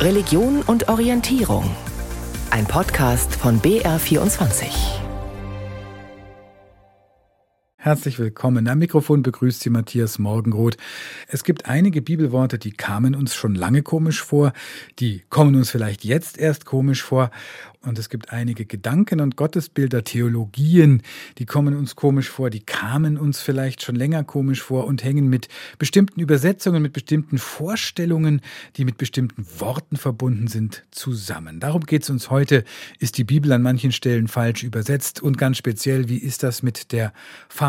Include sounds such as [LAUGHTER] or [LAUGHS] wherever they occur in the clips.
Religion und Orientierung. Ein Podcast von BR24. Herzlich willkommen. Am Mikrofon begrüßt Sie Matthias Morgenroth. Es gibt einige Bibelworte, die kamen uns schon lange komisch vor, die kommen uns vielleicht jetzt erst komisch vor und es gibt einige Gedanken und Gottesbilder, Theologien, die kommen uns komisch vor, die kamen uns vielleicht schon länger komisch vor und hängen mit bestimmten Übersetzungen, mit bestimmten Vorstellungen, die mit bestimmten Worten verbunden sind, zusammen. Darum geht es uns heute. Ist die Bibel an manchen Stellen falsch übersetzt? Und ganz speziell, wie ist das mit der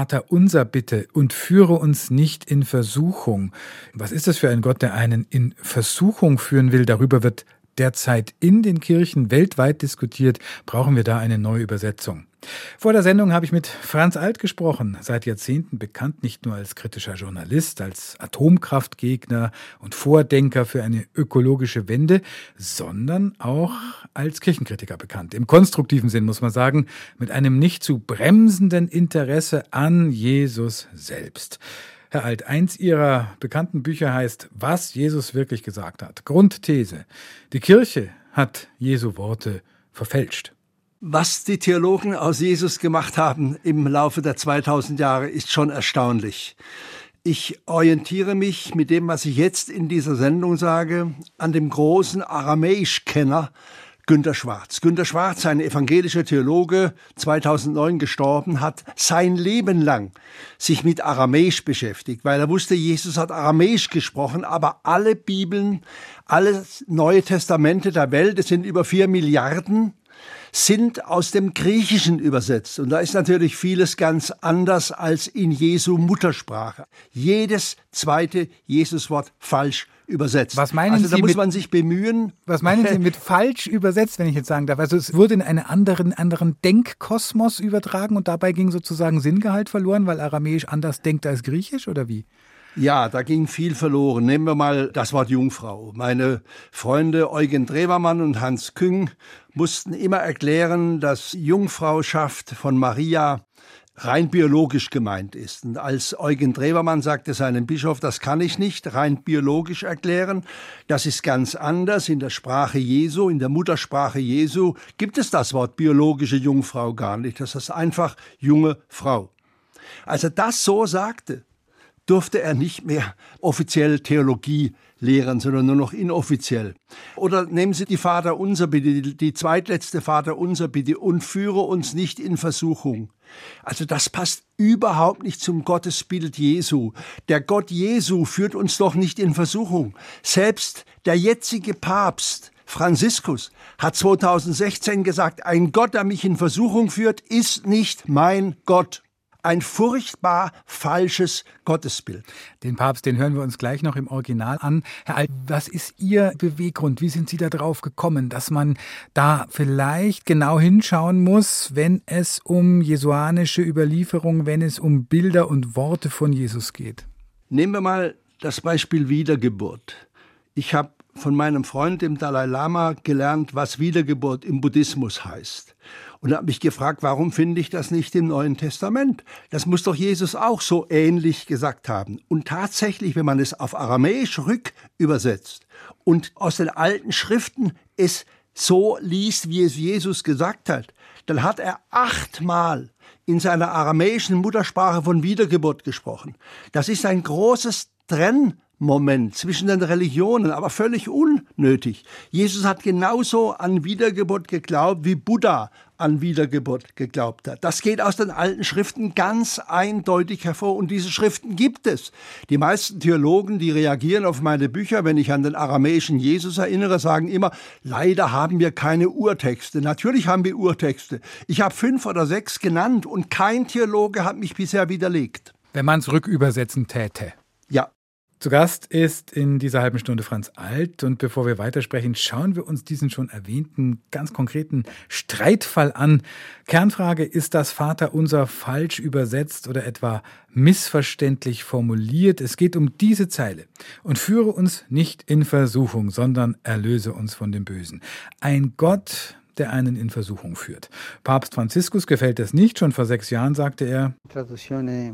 Vater unser Bitte und führe uns nicht in Versuchung? Was ist das für ein Gott, der einen in Versuchung führen will? Darüber wird derzeit in den Kirchen weltweit diskutiert, brauchen wir da eine neue Übersetzung. Vor der Sendung habe ich mit Franz Alt gesprochen, seit Jahrzehnten bekannt nicht nur als kritischer Journalist, als Atomkraftgegner und Vordenker für eine ökologische Wende, sondern auch als Kirchenkritiker bekannt. Im konstruktiven Sinn muss man sagen, mit einem nicht zu bremsenden Interesse an Jesus selbst. Herr Alt, eins Ihrer bekannten Bücher heißt Was Jesus wirklich gesagt hat. Grundthese. Die Kirche hat Jesu Worte verfälscht. Was die Theologen aus Jesus gemacht haben im Laufe der 2000 Jahre ist schon erstaunlich. Ich orientiere mich mit dem, was ich jetzt in dieser Sendung sage, an dem großen Aramäisch-Kenner Günter Schwarz. Günter Schwarz, ein evangelischer Theologe, 2009 gestorben, hat sein Leben lang sich mit Aramäisch beschäftigt, weil er wusste, Jesus hat Aramäisch gesprochen, aber alle Bibeln, alle Neue Testamente der Welt, es sind über vier Milliarden, sind aus dem Griechischen übersetzt. Und da ist natürlich vieles ganz anders als in Jesu Muttersprache. Jedes zweite Jesuswort falsch übersetzt. Was meinen also da Sie muss mit, man sich bemühen. Was meinen Sie mit falsch übersetzt, wenn ich jetzt sagen darf? Also es wurde in einen anderen, anderen Denkkosmos übertragen und dabei ging sozusagen Sinngehalt verloren, weil Aramäisch anders denkt als Griechisch oder wie? Ja, da ging viel verloren. Nehmen wir mal das Wort Jungfrau. Meine Freunde Eugen Drewermann und Hans Küng mussten immer erklären, dass Jungfrauschaft von Maria rein biologisch gemeint ist. Und als Eugen Drewermann sagte seinem Bischof, das kann ich nicht rein biologisch erklären, das ist ganz anders. In der Sprache Jesu, in der Muttersprache Jesu gibt es das Wort biologische Jungfrau gar nicht. Das ist einfach junge Frau. Als er das so sagte, durfte er nicht mehr offiziell Theologie lehren, sondern nur noch inoffiziell. Oder nehmen Sie die Vater unser bitte, die zweitletzte Vater unser bitte und führe uns nicht in Versuchung. Also das passt überhaupt nicht zum Gottesbild Jesu. Der Gott Jesu führt uns doch nicht in Versuchung. Selbst der jetzige Papst Franziskus hat 2016 gesagt, ein Gott, der mich in Versuchung führt, ist nicht mein Gott ein furchtbar falsches Gottesbild. Den Papst, den hören wir uns gleich noch im Original an. Herr Alt, was ist Ihr Beweggrund? Wie sind Sie da drauf gekommen, dass man da vielleicht genau hinschauen muss, wenn es um jesuanische Überlieferung, wenn es um Bilder und Worte von Jesus geht? Nehmen wir mal das Beispiel Wiedergeburt. Ich habe von meinem Freund, dem Dalai Lama, gelernt, was Wiedergeburt im Buddhismus heißt und habe mich gefragt, warum finde ich das nicht im Neuen Testament? Das muss doch Jesus auch so ähnlich gesagt haben. Und tatsächlich, wenn man es auf Aramäisch rückübersetzt und aus den alten Schriften es so liest, wie es Jesus gesagt hat, dann hat er achtmal in seiner aramäischen Muttersprache von Wiedergeburt gesprochen. Das ist ein großes Trenn Moment zwischen den Religionen, aber völlig unnötig. Jesus hat genauso an Wiedergeburt geglaubt, wie Buddha an Wiedergeburt geglaubt hat. Das geht aus den alten Schriften ganz eindeutig hervor und diese Schriften gibt es. Die meisten Theologen, die reagieren auf meine Bücher, wenn ich an den aramäischen Jesus erinnere, sagen immer, leider haben wir keine Urtexte. Natürlich haben wir Urtexte. Ich habe fünf oder sechs genannt und kein Theologe hat mich bisher widerlegt. Wenn man es rückübersetzen täte. Zu Gast ist in dieser halben Stunde Franz Alt und bevor wir weitersprechen, schauen wir uns diesen schon erwähnten ganz konkreten Streitfall an. Kernfrage, ist das Vaterunser falsch übersetzt oder etwa missverständlich formuliert? Es geht um diese Zeile. Und führe uns nicht in Versuchung, sondern erlöse uns von dem Bösen. Ein Gott, der einen in Versuchung führt. Papst Franziskus gefällt das nicht. Schon vor sechs Jahren sagte er, Traduzione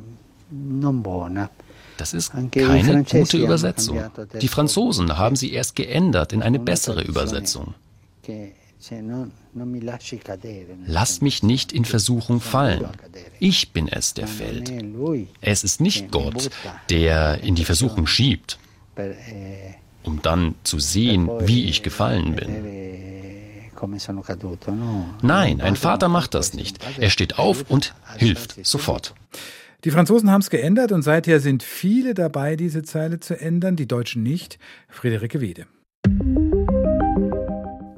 non buona. Das ist keine gute Übersetzung. Die Franzosen haben sie erst geändert in eine bessere Übersetzung. Lass mich nicht in Versuchung fallen. Ich bin es, der fällt. Es ist nicht Gott, der in die Versuchung schiebt, um dann zu sehen, wie ich gefallen bin. Nein, ein Vater macht das nicht. Er steht auf und hilft sofort. Die Franzosen haben es geändert und seither sind viele dabei, diese Zeile zu ändern, die Deutschen nicht. Friederike Wede.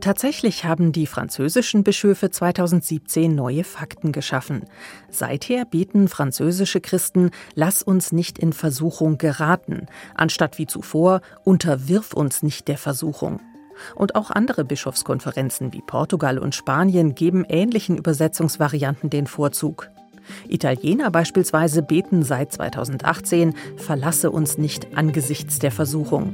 Tatsächlich haben die französischen Bischöfe 2017 neue Fakten geschaffen. Seither bieten französische Christen Lass uns nicht in Versuchung geraten, anstatt wie zuvor Unterwirf uns nicht der Versuchung. Und auch andere Bischofskonferenzen wie Portugal und Spanien geben ähnlichen Übersetzungsvarianten den Vorzug. Italiener beispielsweise beten seit 2018 Verlasse uns nicht angesichts der Versuchung.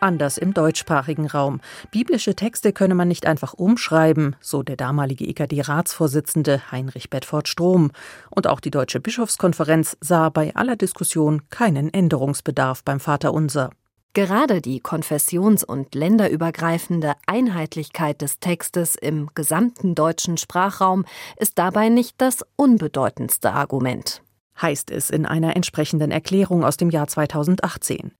Anders im deutschsprachigen Raum. Biblische Texte könne man nicht einfach umschreiben, so der damalige EKD-Ratsvorsitzende Heinrich Bedford Strom. Und auch die Deutsche Bischofskonferenz sah bei aller Diskussion keinen Änderungsbedarf beim Vaterunser. Gerade die konfessions- und länderübergreifende Einheitlichkeit des Textes im gesamten deutschen Sprachraum ist dabei nicht das unbedeutendste Argument heißt es in einer entsprechenden Erklärung aus dem Jahr 2018.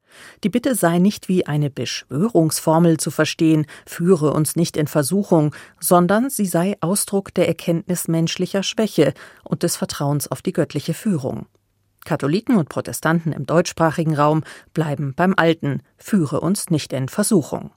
Die Bitte sei nicht wie eine Beschwörungsformel zu verstehen, führe uns nicht in Versuchung, sondern sie sei Ausdruck der Erkenntnis menschlicher Schwäche und des Vertrauens auf die göttliche Führung. Katholiken und Protestanten im deutschsprachigen Raum bleiben beim Alten, führe uns nicht in Versuchung.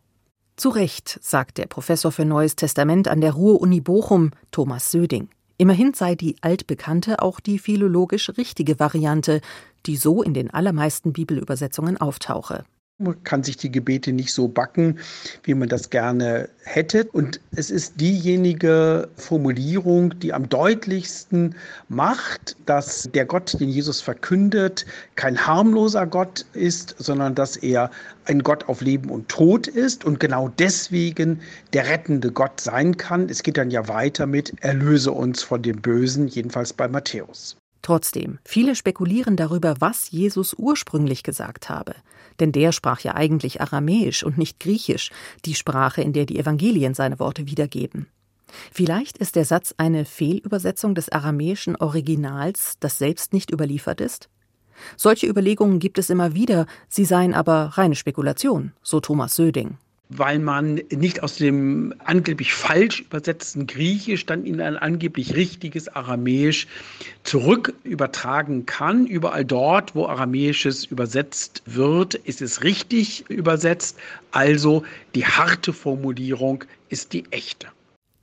Zu Recht, sagt der Professor für Neues Testament an der Ruhr-Uni Bochum, Thomas Söding. Immerhin sei die altbekannte auch die philologisch richtige Variante, die so in den allermeisten Bibelübersetzungen auftauche. Man kann sich die Gebete nicht so backen, wie man das gerne hätte. Und es ist diejenige Formulierung, die am deutlichsten macht, dass der Gott, den Jesus verkündet, kein harmloser Gott ist, sondern dass er ein Gott auf Leben und Tod ist und genau deswegen der rettende Gott sein kann. Es geht dann ja weiter mit, erlöse uns von dem Bösen, jedenfalls bei Matthäus. Trotzdem, viele spekulieren darüber, was Jesus ursprünglich gesagt habe. Denn der sprach ja eigentlich Aramäisch und nicht Griechisch, die Sprache, in der die Evangelien seine Worte wiedergeben. Vielleicht ist der Satz eine Fehlübersetzung des aramäischen Originals, das selbst nicht überliefert ist? Solche Überlegungen gibt es immer wieder, sie seien aber reine Spekulation, so Thomas Söding weil man nicht aus dem angeblich falsch übersetzten Griechisch dann in ein angeblich richtiges Aramäisch zurück übertragen kann. Überall dort, wo Aramäisches übersetzt wird, ist es richtig übersetzt. Also die harte Formulierung ist die echte.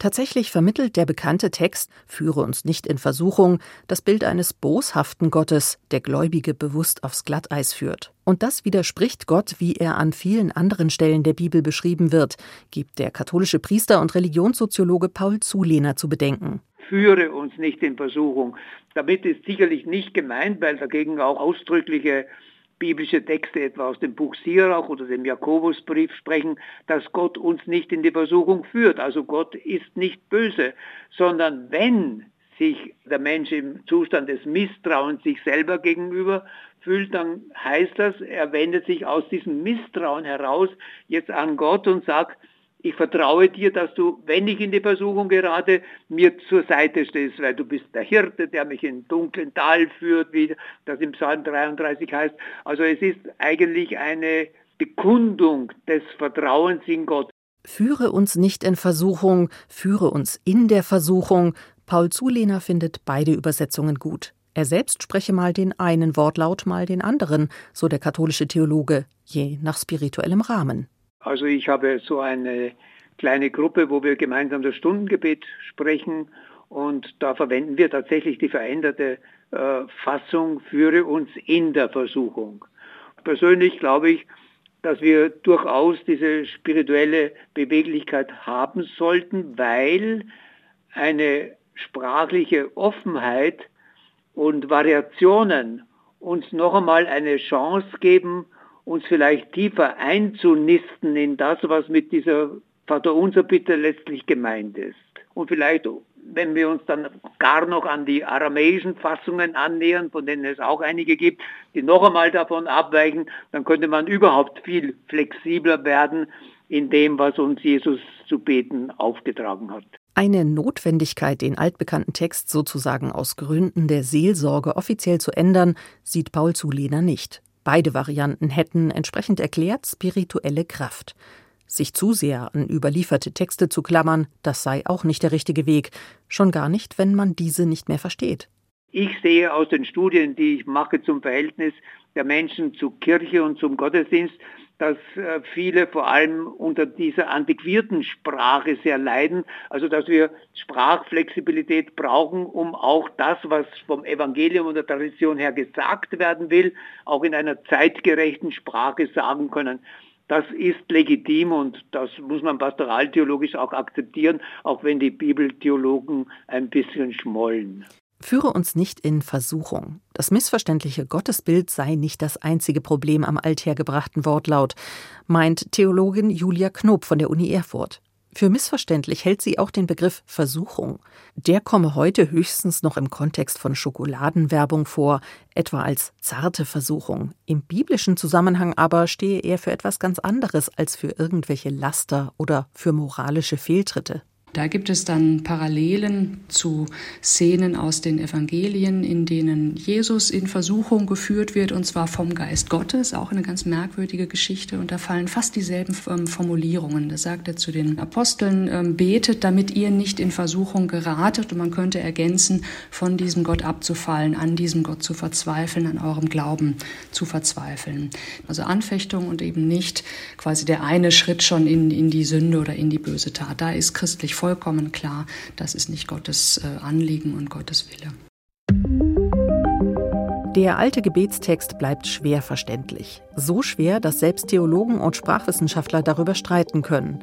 Tatsächlich vermittelt der bekannte Text Führe uns nicht in Versuchung das Bild eines boshaften Gottes, der Gläubige bewusst aufs Glatteis führt. Und das widerspricht Gott, wie er an vielen anderen Stellen der Bibel beschrieben wird, gibt der katholische Priester und Religionssoziologe Paul Zulehner zu bedenken. Führe uns nicht in Versuchung. Damit ist sicherlich nicht gemeint, weil dagegen auch ausdrückliche biblische Texte etwa aus dem Buch Sirach oder dem Jakobusbrief sprechen, dass Gott uns nicht in die Versuchung führt. Also Gott ist nicht böse, sondern wenn sich der Mensch im Zustand des Misstrauens sich selber gegenüber fühlt, dann heißt das, er wendet sich aus diesem Misstrauen heraus jetzt an Gott und sagt, ich vertraue dir, dass du, wenn ich in die Versuchung gerate, mir zur Seite stehst, weil du bist der Hirte, der mich in dunklen Tal führt, wie das im Psalm 33 heißt. Also es ist eigentlich eine Bekundung des Vertrauens in Gott. Führe uns nicht in Versuchung, führe uns in der Versuchung. Paul Zulehner findet beide Übersetzungen gut. Er selbst spreche mal den einen Wortlaut, mal den anderen, so der katholische Theologe, je nach spirituellem Rahmen. Also ich habe so eine kleine Gruppe, wo wir gemeinsam das Stundengebet sprechen und da verwenden wir tatsächlich die veränderte äh, Fassung, führe uns in der Versuchung. Persönlich glaube ich, dass wir durchaus diese spirituelle Beweglichkeit haben sollten, weil eine sprachliche Offenheit und Variationen uns noch einmal eine Chance geben, uns vielleicht tiefer einzunisten in das, was mit dieser Vaterunser Bitte letztlich gemeint ist. Und vielleicht wenn wir uns dann gar noch an die aramäischen Fassungen annähern, von denen es auch einige gibt, die noch einmal davon abweichen, dann könnte man überhaupt viel flexibler werden in dem, was uns Jesus zu beten aufgetragen hat. Eine Notwendigkeit, den altbekannten Text sozusagen aus Gründen der Seelsorge offiziell zu ändern, sieht Paul Zulehner nicht. Beide Varianten hätten entsprechend erklärt spirituelle Kraft. Sich zu sehr an überlieferte Texte zu klammern, das sei auch nicht der richtige Weg, schon gar nicht, wenn man diese nicht mehr versteht. Ich sehe aus den Studien, die ich mache zum Verhältnis der Menschen zur Kirche und zum Gottesdienst, dass äh, viele vor allem unter dieser antiquierten Sprache sehr leiden, also dass wir Sprachflexibilität brauchen, um auch das, was vom Evangelium und der Tradition her gesagt werden will, auch in einer zeitgerechten Sprache sagen können. Das ist legitim und das muss man pastoraltheologisch auch akzeptieren, auch wenn die Bibeltheologen ein bisschen schmollen. Führe uns nicht in Versuchung. Das missverständliche Gottesbild sei nicht das einzige Problem am althergebrachten Wortlaut, meint Theologin Julia Knob von der Uni Erfurt. Für missverständlich hält sie auch den Begriff Versuchung. Der komme heute höchstens noch im Kontext von Schokoladenwerbung vor, etwa als zarte Versuchung. Im biblischen Zusammenhang aber stehe er für etwas ganz anderes als für irgendwelche Laster oder für moralische Fehltritte. Da gibt es dann Parallelen zu Szenen aus den Evangelien, in denen Jesus in Versuchung geführt wird, und zwar vom Geist Gottes, auch eine ganz merkwürdige Geschichte. Und da fallen fast dieselben ähm, Formulierungen. Da sagt er zu den Aposteln, ähm, betet, damit ihr nicht in Versuchung geratet. Und man könnte ergänzen, von diesem Gott abzufallen, an diesem Gott zu verzweifeln, an eurem Glauben zu verzweifeln. Also Anfechtung und eben nicht quasi der eine Schritt schon in, in die Sünde oder in die böse Tat. Da ist christlich vollkommen klar, das ist nicht Gottes äh, Anliegen und Gottes Wille. Der alte Gebetstext bleibt schwer verständlich. So schwer, dass selbst Theologen und Sprachwissenschaftler darüber streiten können.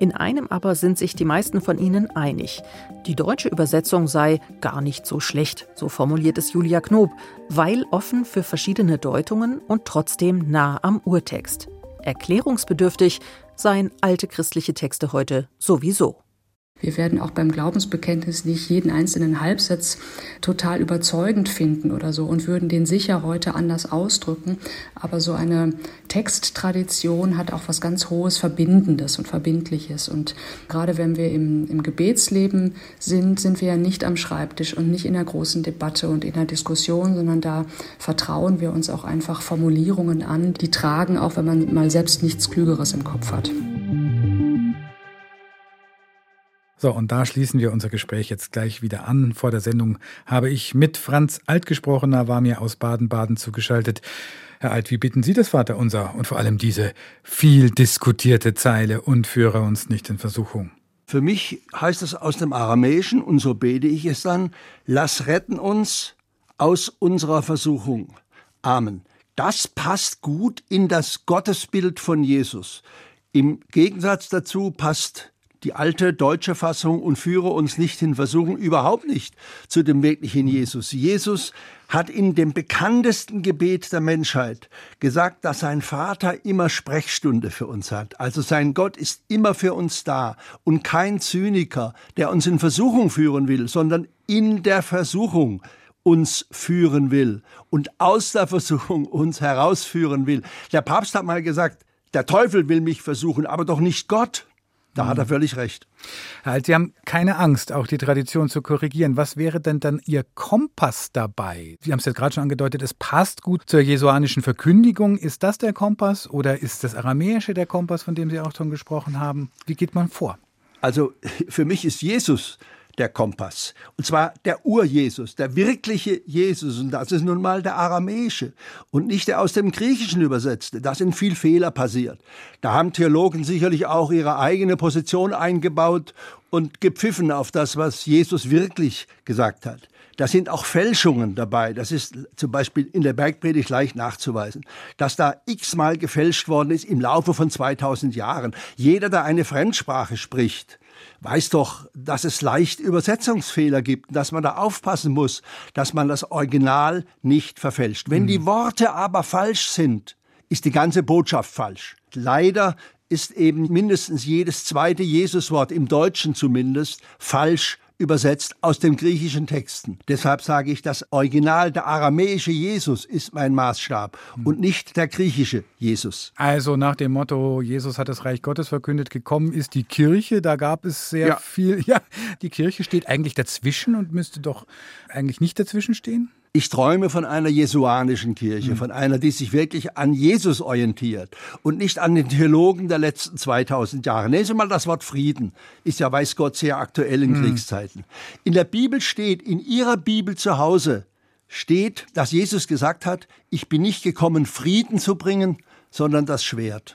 In einem aber sind sich die meisten von ihnen einig. Die deutsche Übersetzung sei gar nicht so schlecht, so formuliert es Julia Knob, weil offen für verschiedene Deutungen und trotzdem nah am Urtext. Erklärungsbedürftig seien alte christliche Texte heute sowieso. Wir werden auch beim Glaubensbekenntnis nicht jeden einzelnen Halbsatz total überzeugend finden oder so und würden den sicher heute anders ausdrücken. Aber so eine Texttradition hat auch was ganz Hohes Verbindendes und Verbindliches. Und gerade wenn wir im, im Gebetsleben sind, sind wir ja nicht am Schreibtisch und nicht in einer großen Debatte und in einer Diskussion, sondern da vertrauen wir uns auch einfach Formulierungen an, die tragen, auch wenn man mal selbst nichts Klügeres im Kopf hat. So, und da schließen wir unser Gespräch jetzt gleich wieder an. Vor der Sendung habe ich mit Franz Alt gesprochen, er war mir aus Baden-Baden zugeschaltet. Herr Alt, wie bitten Sie das Vaterunser und vor allem diese viel diskutierte Zeile und führe uns nicht in Versuchung? Für mich heißt es aus dem Aramäischen, und so bete ich es dann, lass retten uns aus unserer Versuchung. Amen. Das passt gut in das Gottesbild von Jesus. Im Gegensatz dazu passt die alte deutsche Fassung und führe uns nicht in Versuchung überhaupt nicht zu dem wirklichen Jesus. Jesus hat in dem bekanntesten Gebet der Menschheit gesagt, dass sein Vater immer Sprechstunde für uns hat. Also sein Gott ist immer für uns da und kein Zyniker, der uns in Versuchung führen will, sondern in der Versuchung uns führen will und aus der Versuchung uns herausführen will. Der Papst hat mal gesagt, der Teufel will mich versuchen, aber doch nicht Gott. Da hat er völlig recht. Halt, Sie haben keine Angst, auch die Tradition zu korrigieren. Was wäre denn dann Ihr Kompass dabei? Sie haben es jetzt gerade schon angedeutet, es passt gut zur jesuanischen Verkündigung. Ist das der Kompass oder ist das Aramäische der Kompass, von dem Sie auch schon gesprochen haben? Wie geht man vor? Also für mich ist Jesus der Kompass. Und zwar der Ur-Jesus, der wirkliche Jesus. Und das ist nun mal der aramäische und nicht der aus dem Griechischen übersetzte. Da sind viel Fehler passiert. Da haben Theologen sicherlich auch ihre eigene Position eingebaut und gepfiffen auf das, was Jesus wirklich gesagt hat. Da sind auch Fälschungen dabei. Das ist zum Beispiel in der Bergpredigt leicht nachzuweisen, dass da x-mal gefälscht worden ist im Laufe von 2000 Jahren. Jeder, der eine Fremdsprache spricht, weiß doch, dass es leicht Übersetzungsfehler gibt, dass man da aufpassen muss, dass man das Original nicht verfälscht. Wenn mhm. die Worte aber falsch sind, ist die ganze Botschaft falsch. Leider ist eben mindestens jedes zweite Jesuswort im Deutschen zumindest falsch übersetzt aus den griechischen Texten. Deshalb sage ich, das Original, der aramäische Jesus ist mein Maßstab hm. und nicht der griechische Jesus. Also nach dem Motto, Jesus hat das Reich Gottes verkündet, gekommen ist die Kirche, da gab es sehr ja. viel. [LAUGHS] Ja, die Kirche steht eigentlich dazwischen und müsste doch eigentlich nicht dazwischen stehen? Ich träume von einer jesuanischen Kirche, mhm. von einer, die sich wirklich an Jesus orientiert und nicht an den Theologen der letzten 2000 Jahre. Nehmen Sie mal das Wort Frieden, ist ja weiß Gott sehr aktuell in mhm. Kriegszeiten. In der Bibel steht, in Ihrer Bibel zu Hause steht, dass Jesus gesagt hat, ich bin nicht gekommen, Frieden zu bringen, sondern das Schwert.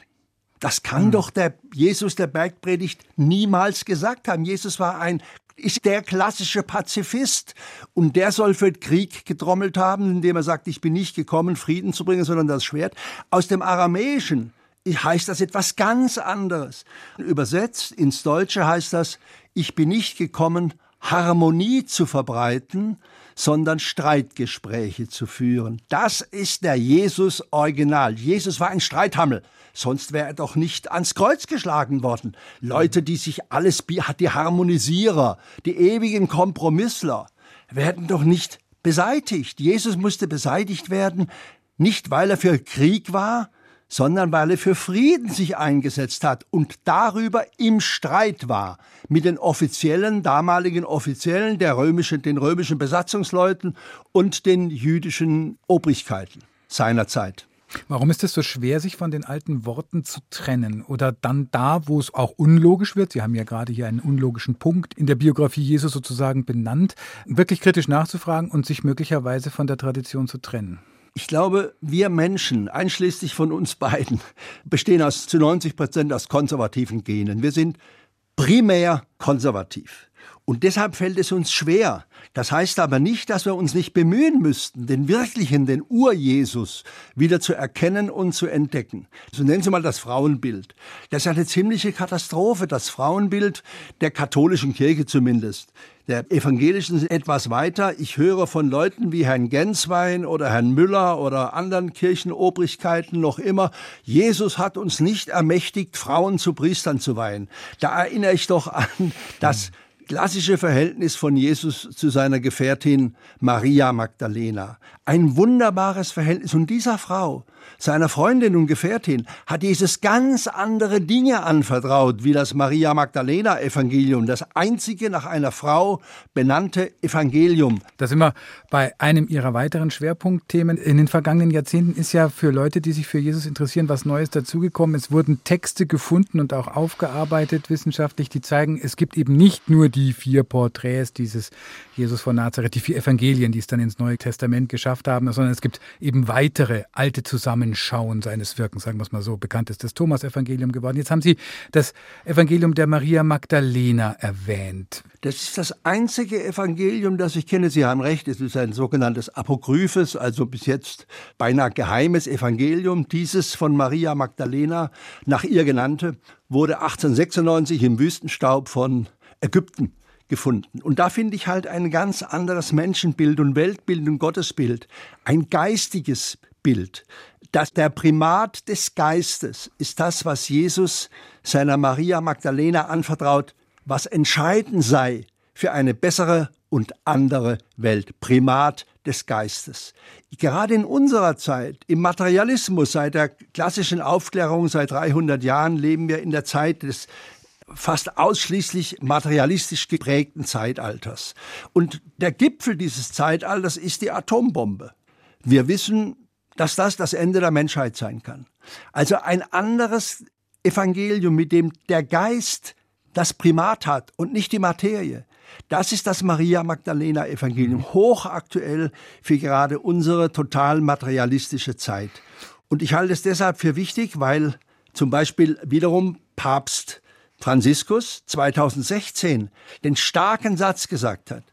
Das kann mhm. doch der Jesus der Bergpredigt niemals gesagt haben. Jesus war ein ist der klassische Pazifist. Und der soll für Krieg getrommelt haben, indem er sagt, ich bin nicht gekommen, Frieden zu bringen, sondern das Schwert. Aus dem Aramäischen heißt das etwas ganz anderes. Übersetzt ins Deutsche heißt das, ich bin nicht gekommen, Harmonie zu verbreiten, sondern Streitgespräche zu führen. Das ist der Jesus Original. Jesus war ein Streithammel. Sonst wäre er doch nicht ans Kreuz geschlagen worden. Leute, die sich alles, die Harmonisierer, die ewigen Kompromissler, werden doch nicht beseitigt. Jesus musste beseitigt werden, nicht weil er für Krieg war, sondern weil er für Frieden sich eingesetzt hat und darüber im Streit war mit den offiziellen, damaligen Offiziellen der römischen, den römischen Besatzungsleuten und den jüdischen Obrigkeiten seiner Zeit. Warum ist es so schwer, sich von den alten Worten zu trennen? Oder dann da, wo es auch unlogisch wird, Sie haben ja gerade hier einen unlogischen Punkt in der Biografie Jesu sozusagen benannt, wirklich kritisch nachzufragen und sich möglicherweise von der Tradition zu trennen? Ich glaube, wir Menschen, einschließlich von uns beiden, [LAUGHS] bestehen aus, zu 90 Prozent aus konservativen Genen. Wir sind primär konservativ. Und deshalb fällt es uns schwer. Das heißt aber nicht, dass wir uns nicht bemühen müssten, den wirklichen, den Ur-Jesus wieder zu erkennen und zu entdecken. So nennen Sie mal das Frauenbild. Das ist eine ziemliche Katastrophe, das Frauenbild der katholischen Kirche zumindest. Der evangelischen etwas weiter. Ich höre von Leuten wie Herrn Genswein oder Herrn Müller oder anderen Kirchenobrigkeiten noch immer, Jesus hat uns nicht ermächtigt, Frauen zu Priestern zu weihen. Da erinnere ich doch an das klassische Verhältnis von Jesus zu seiner Gefährtin Maria Magdalena. Ein wunderbares Verhältnis. Und dieser Frau, seiner Freundin und Gefährtin, hat Jesus ganz andere Dinge anvertraut, wie das Maria Magdalena Evangelium, das einzige nach einer Frau benannte Evangelium. Da sind wir bei einem ihrer weiteren Schwerpunktthemen. In den vergangenen Jahrzehnten ist ja für Leute, die sich für Jesus interessieren, was Neues dazugekommen. Es wurden Texte gefunden und auch aufgearbeitet wissenschaftlich, die zeigen, es gibt eben nicht nur die vier Porträts dieses Jesus von Nazareth, die vier Evangelien, die es dann ins Neue Testament geschafft haben, sondern es gibt eben weitere alte Zusammenhänge Zusammenschauen seines Wirkens, sagen wir es mal so. Bekannt ist das Thomas-Evangelium geworden. Jetzt haben Sie das Evangelium der Maria Magdalena erwähnt. Das ist das einzige Evangelium, das ich kenne. Sie haben recht, es ist ein sogenanntes Apokryphes, also bis jetzt beinahe geheimes Evangelium. Dieses von Maria Magdalena, nach ihr genannte, wurde 1896 im Wüstenstaub von Ägypten gefunden. Und da finde ich halt ein ganz anderes Menschenbild und Weltbild und Gottesbild. Ein geistiges Bild dass der Primat des Geistes ist das, was Jesus seiner Maria Magdalena anvertraut, was entscheidend sei für eine bessere und andere Welt. Primat des Geistes. Gerade in unserer Zeit, im Materialismus, seit der klassischen Aufklärung, seit 300 Jahren, leben wir in der Zeit des fast ausschließlich materialistisch geprägten Zeitalters. Und der Gipfel dieses Zeitalters ist die Atombombe. Wir wissen, dass das das Ende der Menschheit sein kann. Also ein anderes Evangelium, mit dem der Geist das Primat hat und nicht die Materie. Das ist das Maria Magdalena Evangelium, hochaktuell für gerade unsere total materialistische Zeit. Und ich halte es deshalb für wichtig, weil zum Beispiel wiederum Papst Franziskus 2016 den starken Satz gesagt hat.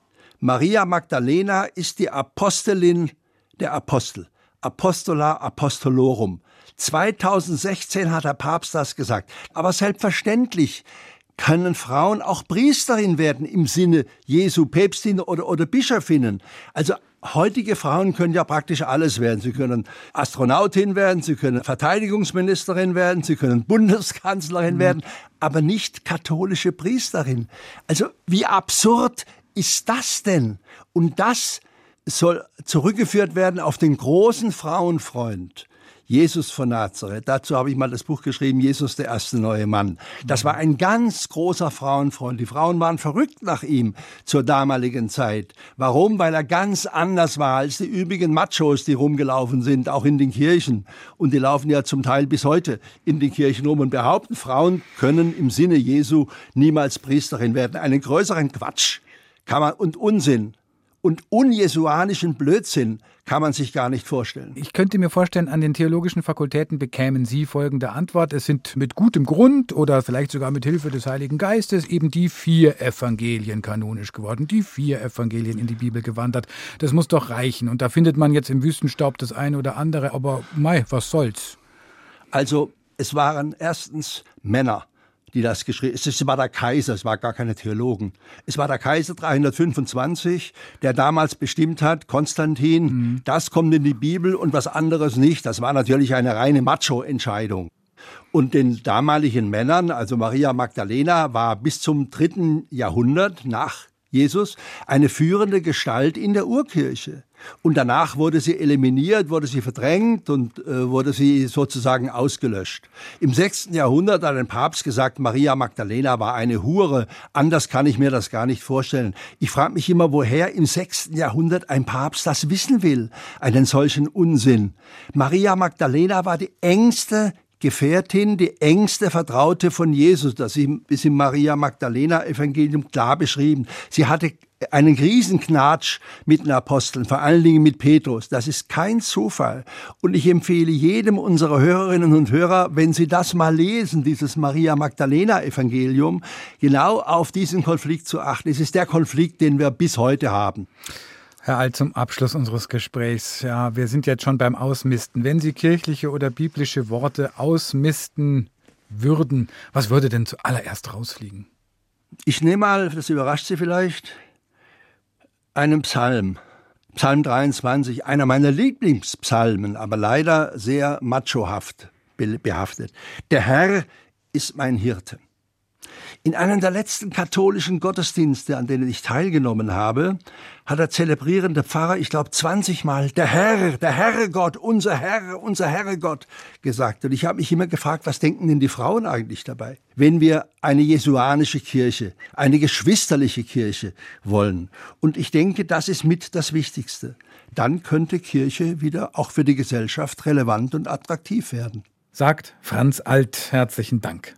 Maria Magdalena ist die Apostelin der Apostel. Apostola Apostolorum. 2016 hat der Papst das gesagt. Aber selbstverständlich können Frauen auch Priesterin werden im Sinne Jesu, Päpstin oder, oder Bischöfinnen. Also heutige Frauen können ja praktisch alles werden. Sie können Astronautin werden, sie können Verteidigungsministerin werden, sie können Bundeskanzlerin mhm. werden, aber nicht katholische Priesterin. Also wie absurd ist das denn? Und das soll zurückgeführt werden auf den großen Frauenfreund. Jesus von Nazareth. Dazu habe ich mal das Buch geschrieben, Jesus der erste neue Mann. Das war ein ganz großer Frauenfreund. Die Frauen waren verrückt nach ihm zur damaligen Zeit. Warum? Weil er ganz anders war als die übrigen Machos, die rumgelaufen sind, auch in den Kirchen. Und die laufen ja zum Teil bis heute in den Kirchen rum und behaupten, Frauen können im Sinne Jesu niemals Priesterin werden. Einen größeren Quatsch kann man und Unsinn und unjesuanischen Blödsinn kann man sich gar nicht vorstellen. Ich könnte mir vorstellen, an den theologischen Fakultäten bekämen Sie folgende Antwort. Es sind mit gutem Grund oder vielleicht sogar mit Hilfe des Heiligen Geistes eben die vier Evangelien kanonisch geworden, die vier Evangelien in die Bibel gewandert. Das muss doch reichen. Und da findet man jetzt im Wüstenstaub das eine oder andere, aber mei, was soll's? Also, es waren erstens Männer die das geschrieben Es war der Kaiser, es war gar keine Theologen. Es war der Kaiser 325, der damals bestimmt hat, Konstantin, mhm. das kommt in die Bibel und was anderes nicht. Das war natürlich eine reine Macho-Entscheidung. Und den damaligen Männern, also Maria Magdalena, war bis zum dritten Jahrhundert nach Jesus eine führende Gestalt in der Urkirche. Und danach wurde sie eliminiert, wurde sie verdrängt und äh, wurde sie sozusagen ausgelöscht. Im sechsten Jahrhundert hat ein Papst gesagt, Maria Magdalena war eine Hure. Anders kann ich mir das gar nicht vorstellen. Ich frage mich immer, woher im sechsten Jahrhundert ein Papst das wissen will. Einen solchen Unsinn. Maria Magdalena war die engste Gefährtin, die engste Vertraute von Jesus. Das ist im Maria Magdalena Evangelium klar beschrieben. Sie hatte einen Riesenknatsch mit den Aposteln, vor allen Dingen mit Petrus. Das ist kein Zufall. Und ich empfehle jedem unserer Hörerinnen und Hörer, wenn Sie das mal lesen, dieses Maria Magdalena Evangelium, genau auf diesen Konflikt zu achten. Es ist der Konflikt, den wir bis heute haben. Herr Alt, zum Abschluss unseres Gesprächs. Ja, wir sind jetzt schon beim Ausmisten. Wenn Sie kirchliche oder biblische Worte ausmisten würden, was würde denn zuallererst rausfliegen? Ich nehme mal, das überrascht Sie vielleicht, einem Psalm. Psalm 23, einer meiner Lieblingspsalmen, aber leider sehr machohaft behaftet. Der Herr ist mein Hirte. In einem der letzten katholischen Gottesdienste, an denen ich teilgenommen habe, hat der zelebrierende Pfarrer, ich glaube 20 Mal, der Herr, der Herrgott, unser Herr, unser Herrgott gesagt. Und ich habe mich immer gefragt, was denken denn die Frauen eigentlich dabei, wenn wir eine jesuanische Kirche, eine geschwisterliche Kirche wollen. Und ich denke, das ist mit das Wichtigste. Dann könnte Kirche wieder auch für die Gesellschaft relevant und attraktiv werden. Sagt Franz Alt. Herzlichen Dank.